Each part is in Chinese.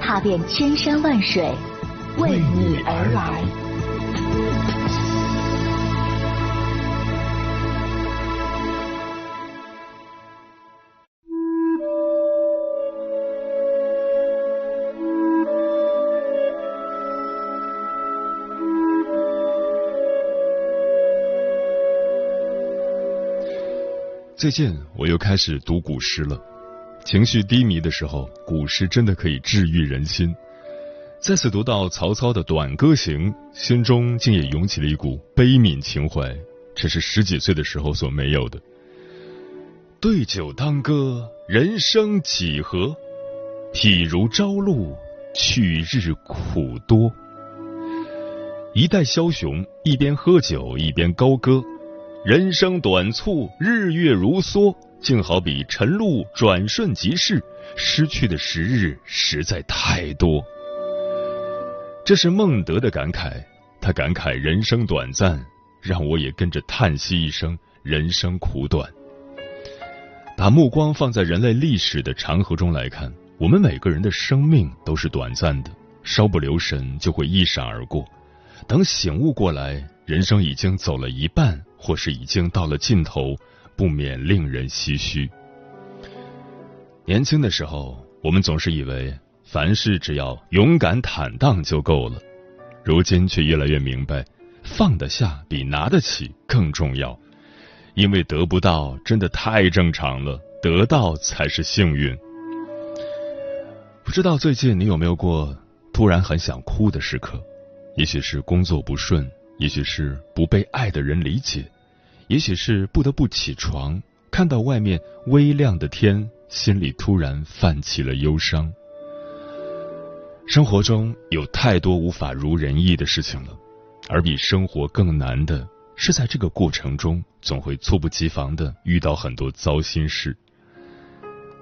踏遍千山万水，为你而来。最近我又开始读古诗了，情绪低迷的时候，古诗真的可以治愈人心。再次读到曹操的《短歌行》，心中竟也涌起了一股悲悯情怀，这是十几岁的时候所没有的。对酒当歌，人生几何？譬如朝露，去日苦多。一代枭雄一边喝酒一边高歌。人生短促，日月如梭，竟好比晨露转瞬即逝，失去的时日实在太多。这是孟德的感慨，他感慨人生短暂，让我也跟着叹息一声：人生苦短。把目光放在人类历史的长河中来看，我们每个人的生命都是短暂的，稍不留神就会一闪而过。等醒悟过来，人生已经走了一半。或是已经到了尽头，不免令人唏嘘。年轻的时候，我们总是以为凡事只要勇敢坦荡就够了，如今却越来越明白，放得下比拿得起更重要。因为得不到真的太正常了，得到才是幸运。不知道最近你有没有过突然很想哭的时刻？也许是工作不顺，也许是不被爱的人理解。也许是不得不起床，看到外面微亮的天，心里突然泛起了忧伤。生活中有太多无法如人意的事情了，而比生活更难的是，在这个过程中，总会猝不及防的遇到很多糟心事。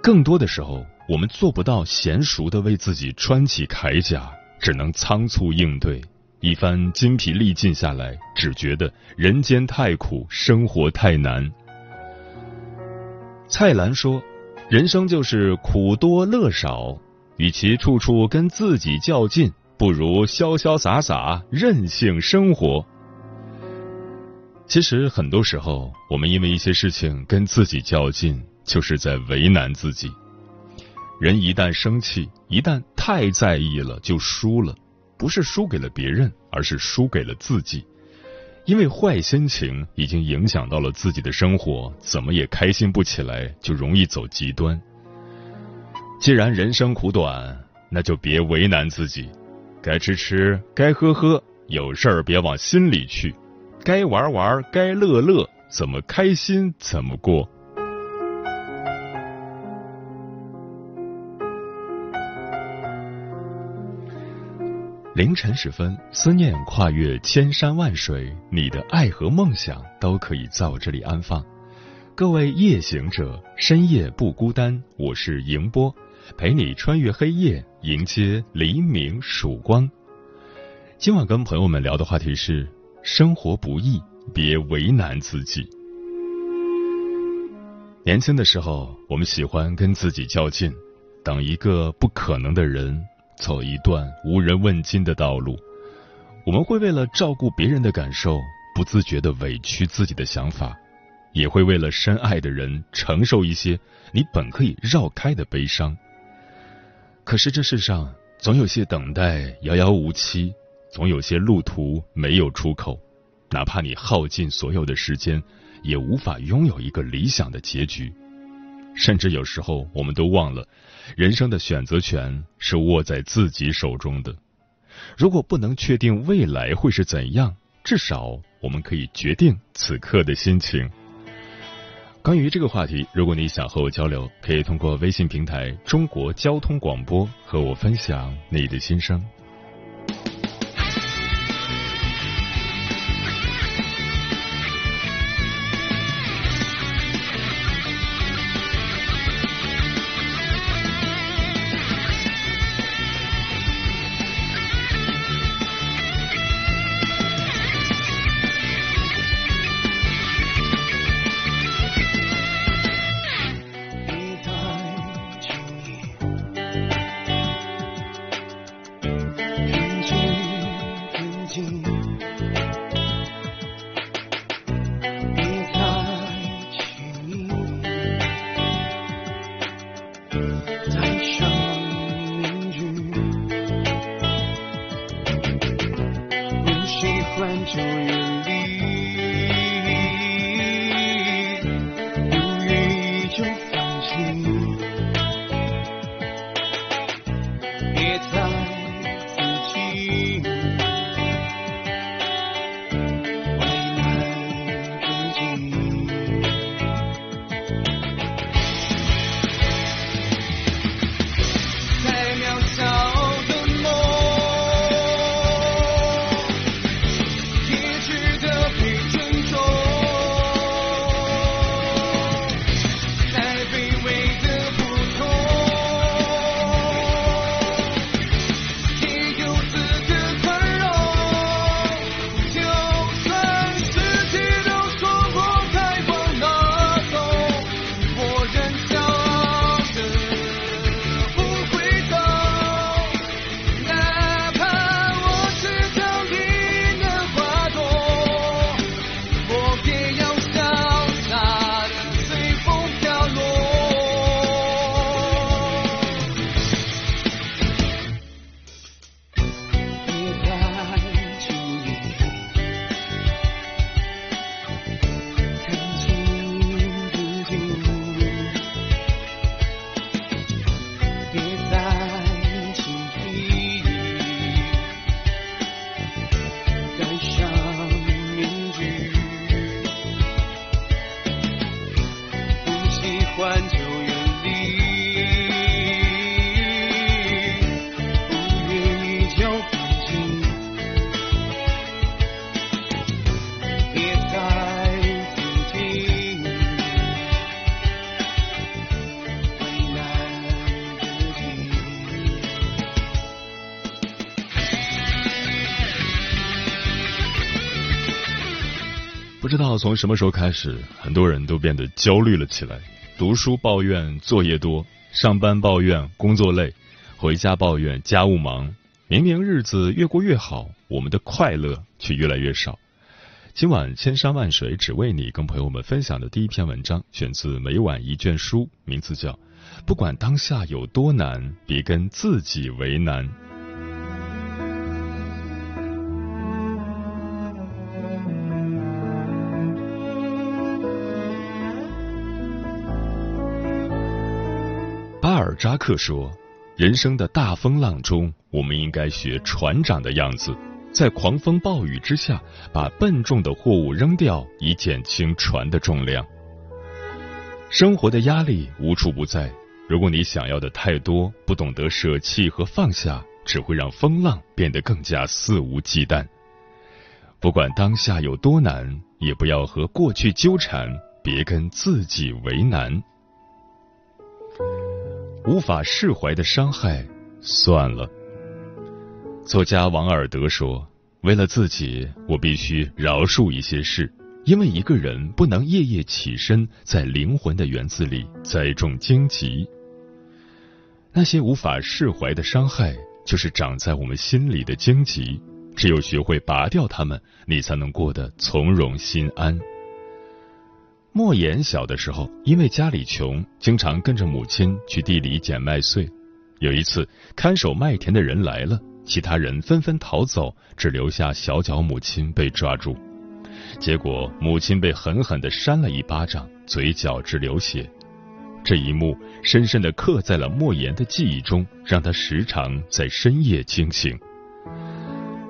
更多的时候，我们做不到娴熟的为自己穿起铠甲，只能仓促应对。一番筋疲力尽下来，只觉得人间太苦，生活太难。蔡澜说：“人生就是苦多乐少，与其处处跟自己较劲，不如潇潇洒洒任性生活。”其实很多时候，我们因为一些事情跟自己较劲，就是在为难自己。人一旦生气，一旦太在意了，就输了。不是输给了别人，而是输给了自己，因为坏心情已经影响到了自己的生活，怎么也开心不起来，就容易走极端。既然人生苦短，那就别为难自己，该吃吃，该喝喝，有事儿别往心里去，该玩玩，该乐乐，怎么开心怎么过。凌晨时分，思念跨越千山万水，你的爱和梦想都可以在我这里安放。各位夜行者，深夜不孤单，我是迎波，陪你穿越黑夜，迎接黎明曙光。今晚跟朋友们聊的话题是：生活不易，别为难自己。年轻的时候，我们喜欢跟自己较劲，等一个不可能的人。走一段无人问津的道路，我们会为了照顾别人的感受，不自觉的委屈自己的想法，也会为了深爱的人承受一些你本可以绕开的悲伤。可是这世上总有些等待遥遥无期，总有些路途没有出口，哪怕你耗尽所有的时间，也无法拥有一个理想的结局。甚至有时候，我们都忘了，人生的选择权是握在自己手中的。如果不能确定未来会是怎样，至少我们可以决定此刻的心情。关于这个话题，如果你想和我交流，可以通过微信平台“中国交通广播”和我分享你的心声。不知道从什么时候开始，很多人都变得焦虑了起来。读书抱怨作业多，上班抱怨工作累，回家抱怨家务忙。明明日子越过越好，我们的快乐却越来越少。今晚千山万水只为你，跟朋友们分享的第一篇文章，选自每晚一卷书，名字叫《不管当下有多难，别跟自己为难》。扎克说：“人生的大风浪中，我们应该学船长的样子，在狂风暴雨之下，把笨重的货物扔掉，以减轻船的重量。生活的压力无处不在，如果你想要的太多，不懂得舍弃和放下，只会让风浪变得更加肆无忌惮。不管当下有多难，也不要和过去纠缠，别跟自己为难。”无法释怀的伤害，算了。作家王尔德说：“为了自己，我必须饶恕一些事，因为一个人不能夜夜起身，在灵魂的园子里栽种荆棘。那些无法释怀的伤害，就是长在我们心里的荆棘。只有学会拔掉它们，你才能过得从容心安。”莫言小的时候，因为家里穷，经常跟着母亲去地里捡麦穗。有一次，看守麦田的人来了，其他人纷纷逃走，只留下小脚母亲被抓住。结果，母亲被狠狠的扇了一巴掌，嘴角直流血。这一幕深深的刻在了莫言的记忆中，让他时常在深夜惊醒。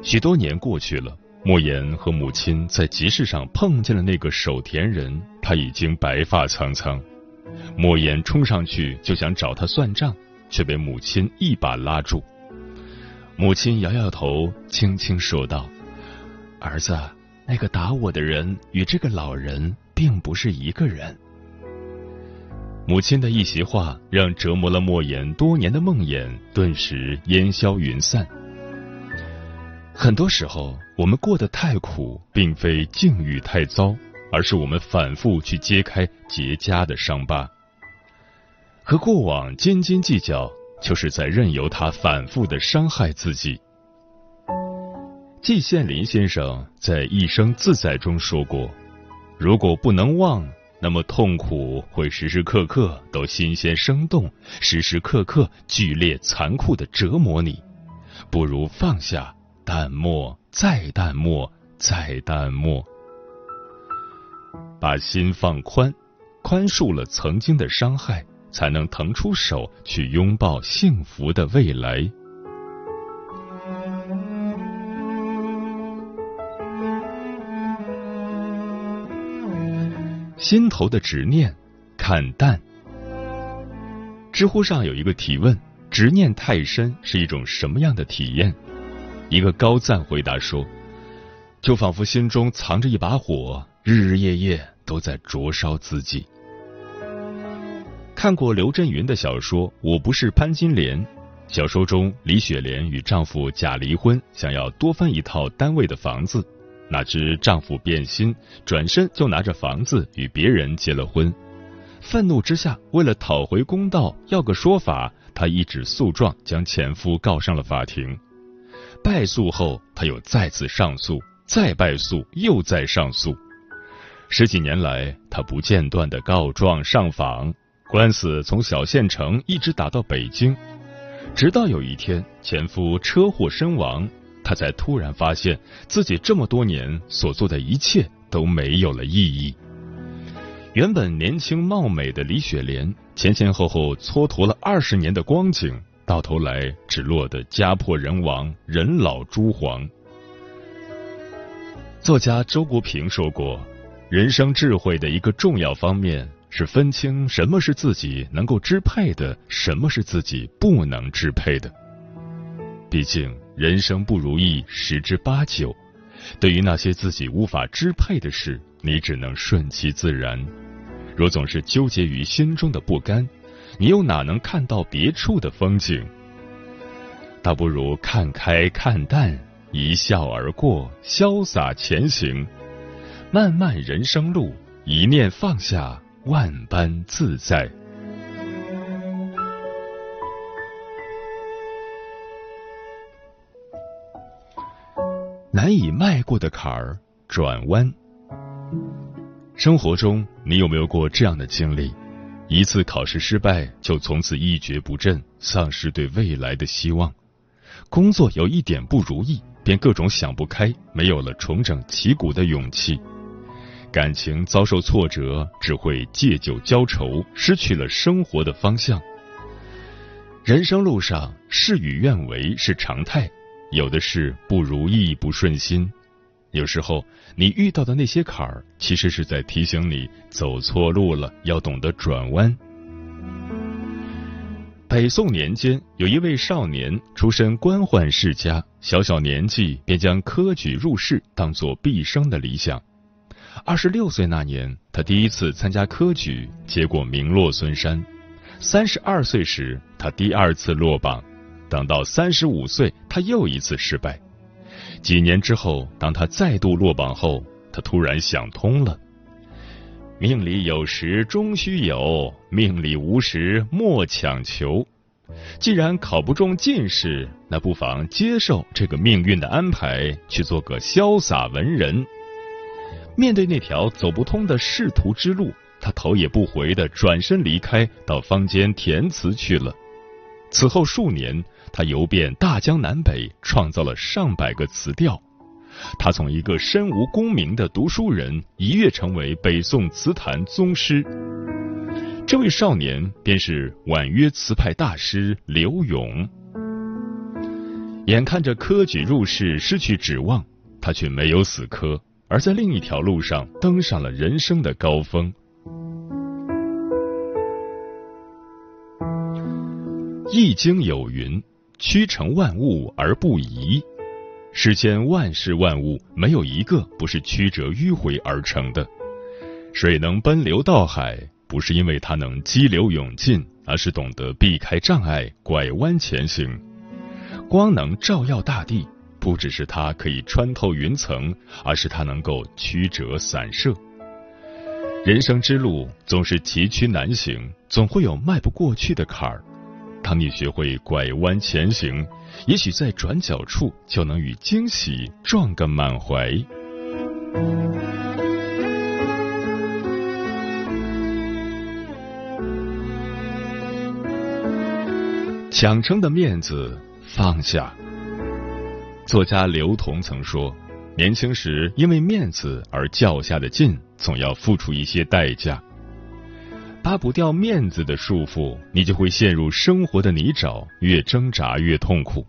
许多年过去了。莫言和母亲在集市上碰见了那个守田人，他已经白发苍苍。莫言冲上去就想找他算账，却被母亲一把拉住。母亲摇摇头，轻轻说道：“儿子，那个打我的人与这个老人并不是一个人。”母亲的一席话，让折磨了莫言多年的梦魇顿时烟消云散。很多时候，我们过得太苦，并非境遇太糟，而是我们反复去揭开结痂的伤疤。和过往斤斤计较，就是在任由他反复的伤害自己。季羡林先生在《一生自在》中说过：“如果不能忘，那么痛苦会时时刻刻都新鲜生动，时时刻刻剧烈残酷的折磨你。不如放下，淡漠，再淡漠，再淡漠，把心放宽，宽恕了曾经的伤害。”才能腾出手去拥抱幸福的未来。心头的执念，看淡。知乎上有一个提问：执念太深是一种什么样的体验？一个高赞回答说：就仿佛心中藏着一把火，日日夜夜都在灼烧自己。看过刘震云的小说《我不是潘金莲》，小说中李雪莲与丈夫假离婚，想要多分一套单位的房子，哪知丈夫变心，转身就拿着房子与别人结了婚。愤怒之下，为了讨回公道，要个说法，她一纸诉状将前夫告上了法庭。败诉后，她又再次上诉，再败诉，又再上诉。十几年来，她不间断的告状上访。官司从小县城一直打到北京，直到有一天前夫车祸身亡，她才突然发现自己这么多年所做的一切都没有了意义。原本年轻貌美的李雪莲，前前后后蹉跎了二十年的光景，到头来只落得家破人亡、人老珠黄。作家周国平说过，人生智慧的一个重要方面。是分清什么是自己能够支配的，什么是自己不能支配的。毕竟人生不如意十之八九，对于那些自己无法支配的事，你只能顺其自然。若总是纠结于心中的不甘，你又哪能看到别处的风景？倒不如看开看淡，一笑而过，潇洒前行。漫漫人生路，一念放下。万般自在，难以迈过的坎儿，转弯。生活中，你有没有过这样的经历？一次考试失败，就从此一蹶不振，丧失对未来的希望；工作有一点不如意，便各种想不开，没有了重整旗鼓的勇气。感情遭受挫折，只会借酒浇愁，失去了生活的方向。人生路上，事与愿违是常态，有的是不如意、不顺心。有时候，你遇到的那些坎儿，其实是在提醒你走错路了，要懂得转弯。北宋年间，有一位少年出身官宦世家，小小年纪便将科举入仕当做毕生的理想。二十六岁那年，他第一次参加科举，结果名落孙山。三十二岁时，他第二次落榜。等到三十五岁，他又一次失败。几年之后，当他再度落榜后，他突然想通了：命里有时终须有，命里无时莫强求。既然考不中进士，那不妨接受这个命运的安排，去做个潇洒文人。面对那条走不通的仕途之路，他头也不回的转身离开，到坊间填词去了。此后数年，他游遍大江南北，创造了上百个词调。他从一个身无功名的读书人，一跃成为北宋词坛宗师。这位少年便是婉约词派大师刘永。眼看着科举入仕失去指望。他却没有死磕，而在另一条路上登上了人生的高峰。易经有云：“曲成万物而不移。”世间万事万物，没有一个不是曲折迂回而成的。水能奔流到海，不是因为它能激流勇进，而是懂得避开障碍，拐弯前行。光能照耀大地，不只是它可以穿透云层，而是它能够曲折散射。人生之路总是崎岖难行，总会有迈不过去的坎儿。当你学会拐弯前行，也许在转角处就能与惊喜撞个满怀。抢称的面子放下。作家刘同曾说：“年轻时因为面子而较下的劲，总要付出一些代价。”扒不掉面子的束缚，你就会陷入生活的泥沼，越挣扎越痛苦。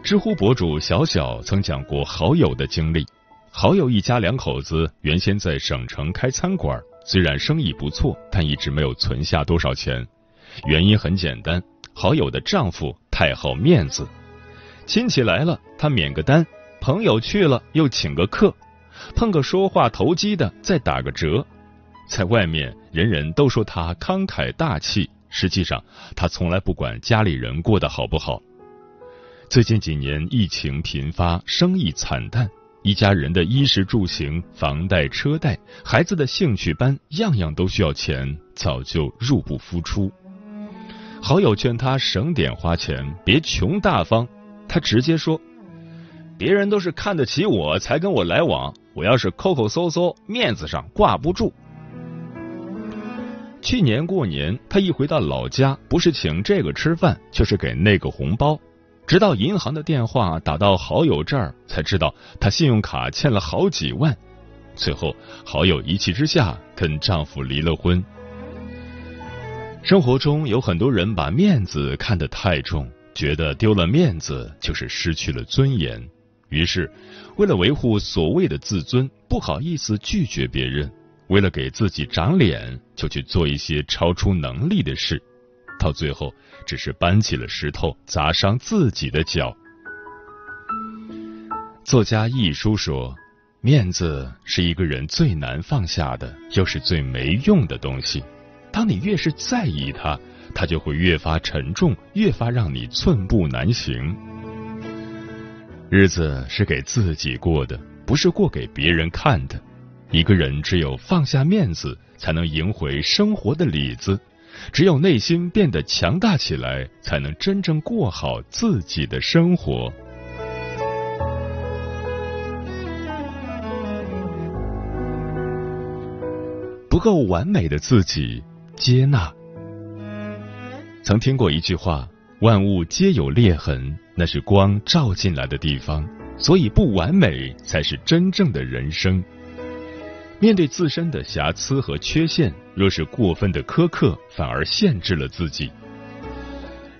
知乎博主小小曾讲过好友的经历：好友一家两口子原先在省城开餐馆，虽然生意不错，但一直没有存下多少钱。原因很简单，好友的丈夫太好面子，亲戚来了他免个单，朋友去了又请个客，碰个说话投机的再打个折。在外面，人人都说他慷慨大气，实际上他从来不管家里人过得好不好。最近几年疫情频发，生意惨淡，一家人的衣食住行、房贷车贷、孩子的兴趣班，样样都需要钱，早就入不敷出。好友劝他省点花钱，别穷大方，他直接说：“别人都是看得起我才跟我来往，我要是抠抠搜搜，面子上挂不住。”去年过年，他一回到老家，不是请这个吃饭，就是给那个红包。直到银行的电话打到好友这儿，才知道他信用卡欠了好几万。最后，好友一气之下跟丈夫离了婚。生活中有很多人把面子看得太重，觉得丢了面子就是失去了尊严，于是为了维护所谓的自尊，不好意思拒绝别人。为了给自己长脸，就去做一些超出能力的事，到最后只是搬起了石头砸伤自己的脚。作家一书说：“面子是一个人最难放下的，又是最没用的东西。当你越是在意它，它就会越发沉重，越发让你寸步难行。日子是给自己过的，不是过给别人看的。”一个人只有放下面子，才能赢回生活的里子；只有内心变得强大起来，才能真正过好自己的生活。不够完美的自己，接纳。曾听过一句话：“万物皆有裂痕，那是光照进来的地方，所以不完美才是真正的人生。”面对自身的瑕疵和缺陷，若是过分的苛刻，反而限制了自己。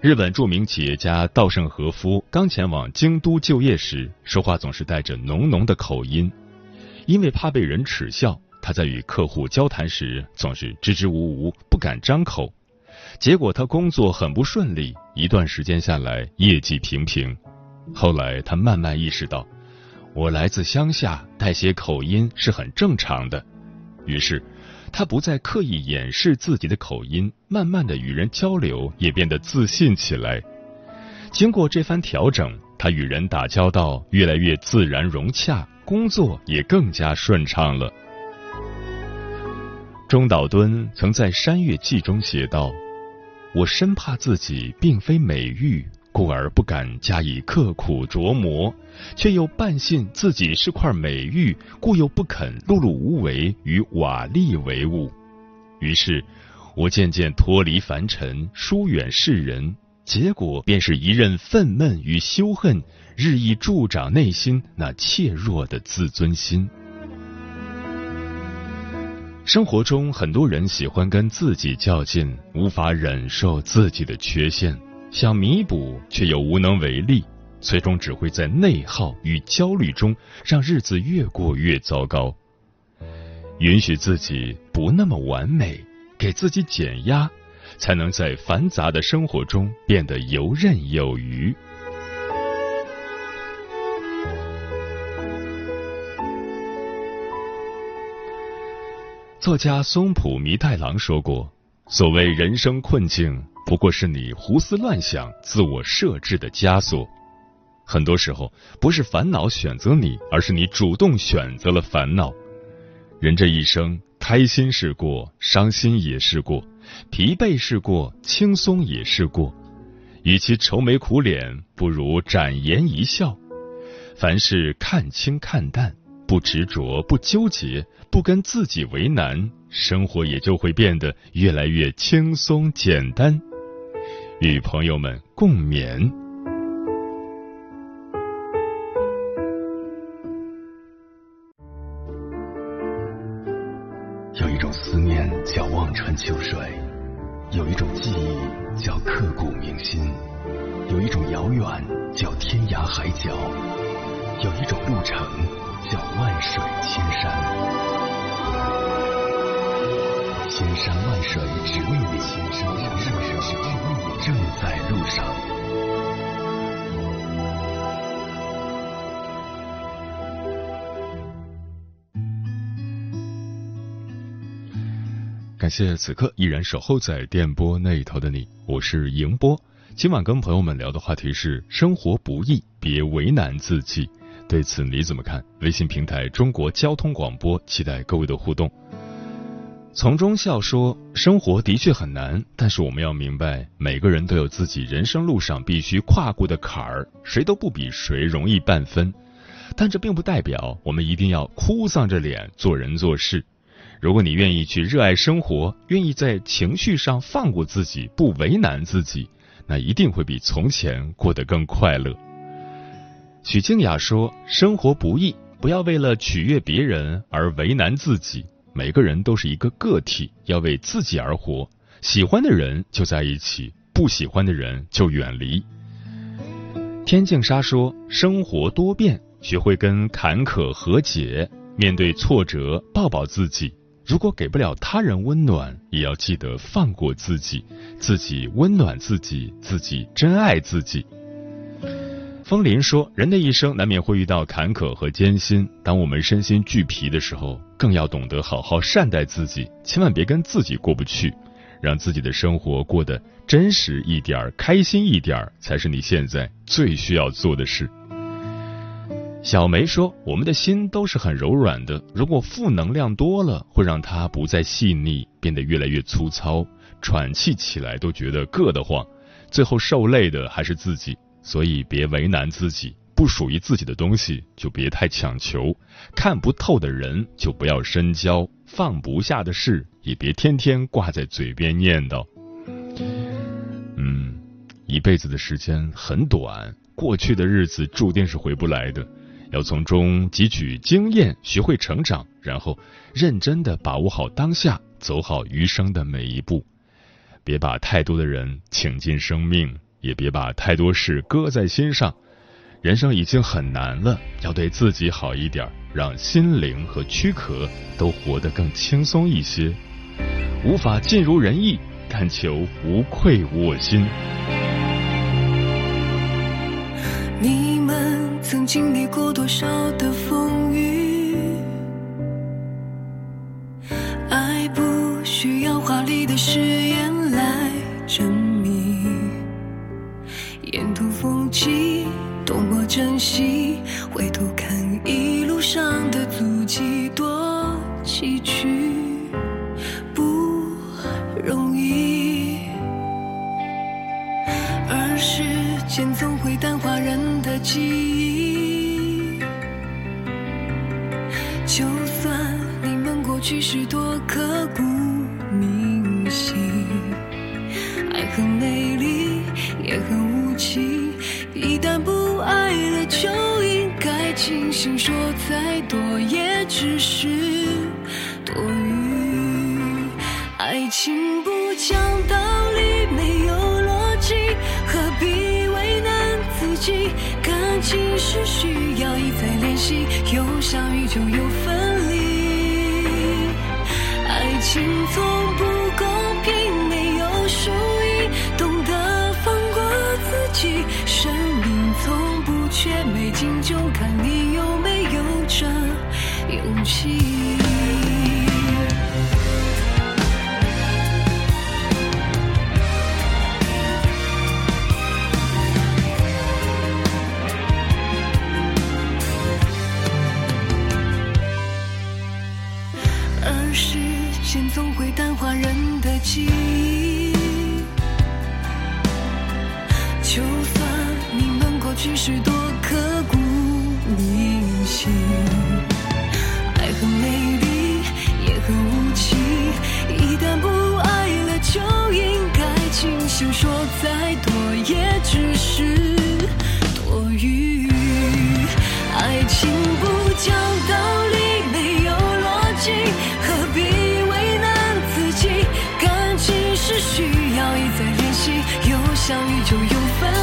日本著名企业家稻盛和夫刚前往京都就业时，说话总是带着浓浓的口音，因为怕被人耻笑，他在与客户交谈时总是支支吾吾，不敢张口。结果他工作很不顺利，一段时间下来业绩平平。后来他慢慢意识到。我来自乡下，带些口音是很正常的。于是，他不再刻意掩饰自己的口音，慢慢的与人交流也变得自信起来。经过这番调整，他与人打交道越来越自然融洽，工作也更加顺畅了。中岛敦曾在《山月记》中写道：“我深怕自己并非美玉。”故而不敢加以刻苦琢磨，却又半信自己是块美玉，故又不肯碌碌无为与瓦砾为伍。于是，我渐渐脱离凡尘，疏远世人，结果便是一任愤懑与羞恨，日益助长内心那怯弱的自尊心。生活中，很多人喜欢跟自己较劲，无法忍受自己的缺陷。想弥补，却又无能为力，最终只会在内耗与焦虑中让日子越过越糟糕。允许自己不那么完美，给自己减压，才能在繁杂的生活中变得游刃有余。作家松浦弥太郎说过：“所谓人生困境，不过是你胡思乱想、自我设置的枷锁。很多时候，不是烦恼选择你，而是你主动选择了烦恼。人这一生，开心是过，伤心也是过，疲惫是过，轻松也是过。与其愁眉苦脸，不如展颜一笑。凡事看清看淡。”不执着，不纠结，不跟自己为难，生活也就会变得越来越轻松简单。与朋友们共勉。有一种思念叫望穿秋水，有一种记忆叫刻骨铭心，有一种遥远叫天涯海角，有一种路程。叫万水千山，千山万水只为你，千山万水只为你，正在路上。感谢此刻依然守候在电波那一头的你，我是迎波。今晚跟朋友们聊的话题是：生活不易，别为难自己。对此你怎么看？微信平台中国交通广播，期待各位的互动。从中笑说，生活的确很难，但是我们要明白，每个人都有自己人生路上必须跨过的坎儿，谁都不比谁容易半分。但这并不代表我们一定要哭丧着脸做人做事。如果你愿意去热爱生活，愿意在情绪上放过自己，不为难自己，那一定会比从前过得更快乐。许静雅说：“生活不易，不要为了取悦别人而为难自己。每个人都是一个个体，要为自己而活。喜欢的人就在一起，不喜欢的人就远离。”天净沙说：“生活多变，学会跟坎坷和解，面对挫折抱抱自己。如果给不了他人温暖，也要记得放过自己，自己温暖自己，自己珍爱自己。”风林说：“人的一生难免会遇到坎坷和艰辛，当我们身心俱疲的时候，更要懂得好好善待自己，千万别跟自己过不去，让自己的生活过得真实一点、开心一点，才是你现在最需要做的事。”小梅说：“我们的心都是很柔软的，如果负能量多了，会让它不再细腻，变得越来越粗糙，喘气起来都觉得硌得慌，最后受累的还是自己。”所以别为难自己，不属于自己的东西就别太强求，看不透的人就不要深交，放不下的事也别天天挂在嘴边念叨。嗯，一辈子的时间很短，过去的日子注定是回不来的，要从中汲取经验，学会成长，然后认真的把握好当下，走好余生的每一步，别把太多的人请进生命。也别把太多事搁在心上，人生已经很难了，要对自己好一点，让心灵和躯壳都活得更轻松一些。无法尽如人意，但求无愧我心。你们曾经历过多少的风雨？爱不需要华丽的誓言来证明。记多么珍惜，回头看一路上的足迹多崎岖，不容易。而时间总会淡化人的记忆，就算你们过去是多有相遇就有分离。爱情从不公平没有输赢懂得放过自己。生命从不缺美景就看你有没有这勇气。再联系，有相遇就有分离。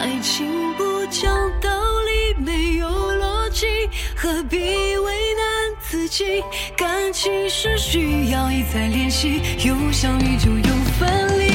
爱情不讲道理，没有逻辑，何必为难自己？感情是需要一再练习，有相遇就有分离。